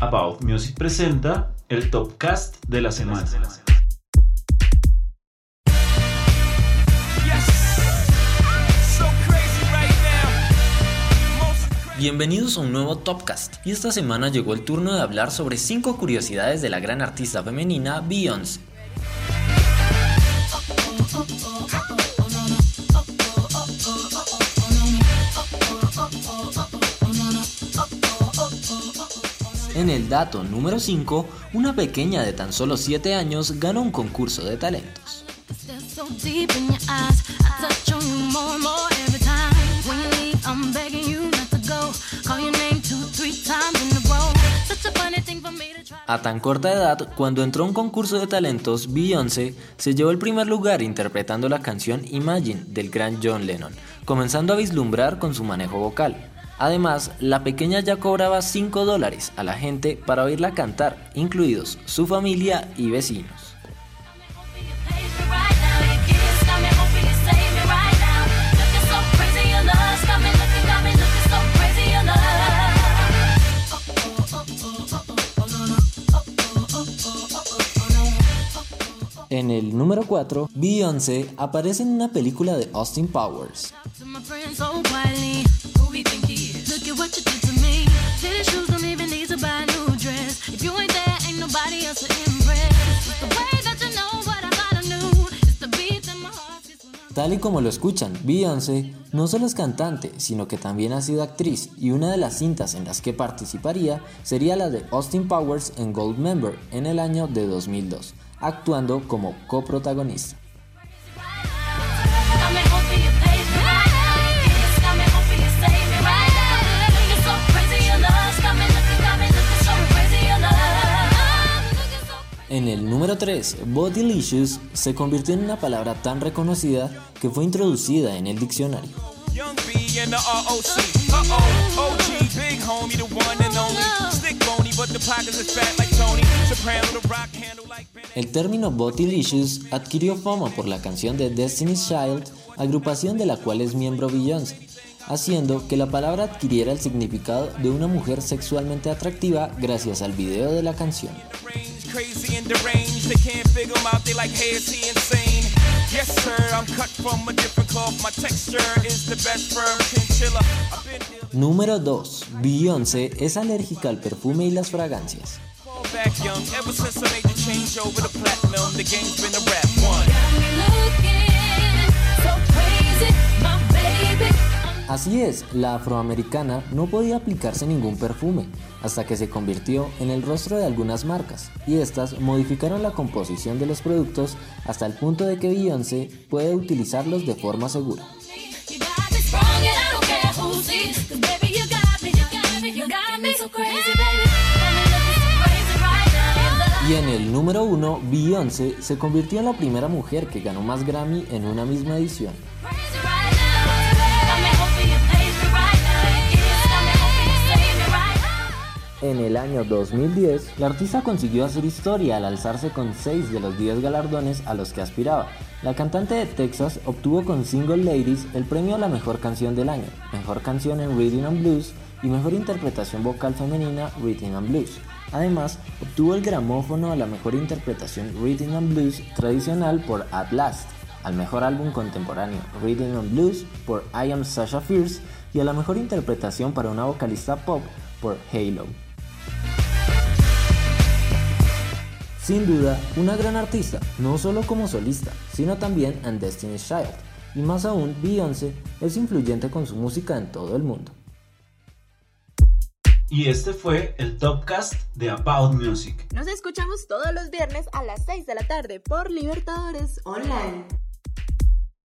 About Music presenta el Topcast de la semana. Bienvenidos a un nuevo Topcast y esta semana llegó el turno de hablar sobre 5 curiosidades de la gran artista femenina Beyoncé. En el dato número 5, una pequeña de tan solo 7 años ganó un concurso de talentos. A tan corta edad, cuando entró a un concurso de talentos, Beyoncé se llevó el primer lugar interpretando la canción Imagine del gran John Lennon, comenzando a vislumbrar con su manejo vocal. Además, la pequeña ya cobraba 5 dólares a la gente para oírla cantar, incluidos su familia y vecinos. En el número 4, Beyoncé aparece en una película de Austin Powers. Tal y como lo escuchan, Beyoncé no solo es cantante, sino que también ha sido actriz y una de las cintas en las que participaría sería la de Austin Powers en Gold Member en el año de 2002, actuando como coprotagonista. En el número 3, Bodylicious se convirtió en una palabra tan reconocida que fue introducida en el diccionario. El término Bodylicious adquirió fama por la canción de Destiny's Child, agrupación de la cual es miembro Beyoncé, haciendo que la palabra adquiriera el significado de una mujer sexualmente atractiva gracias al video de la canción. Número 2. Beyoncé es alérgica al perfume y las fragancias. Así es, la afroamericana no podía aplicarse ningún perfume, hasta que se convirtió en el rostro de algunas marcas, y estas modificaron la composición de los productos hasta el punto de que Beyoncé puede utilizarlos de forma segura. Y en el número 1, Beyoncé se convirtió en la primera mujer que ganó más Grammy en una misma edición. En el año 2010, la artista consiguió hacer historia al alzarse con 6 de los 10 galardones a los que aspiraba. La cantante de Texas obtuvo con Single Ladies el premio a la mejor canción del año, mejor canción en Reading and Blues y mejor interpretación vocal femenina Reading and Blues. Además, obtuvo el gramófono a la mejor interpretación Reading and Blues tradicional por At Last, al mejor álbum contemporáneo Reading and Blues por I Am Sasha Fierce y a la mejor interpretación para una vocalista pop por Halo. Sin duda, una gran artista, no solo como solista, sino también en Destiny's Child, y más aún Beyoncé es influyente con su música en todo el mundo. Y este fue el Topcast de About Music. Nos escuchamos todos los viernes a las 6 de la tarde por Libertadores Online.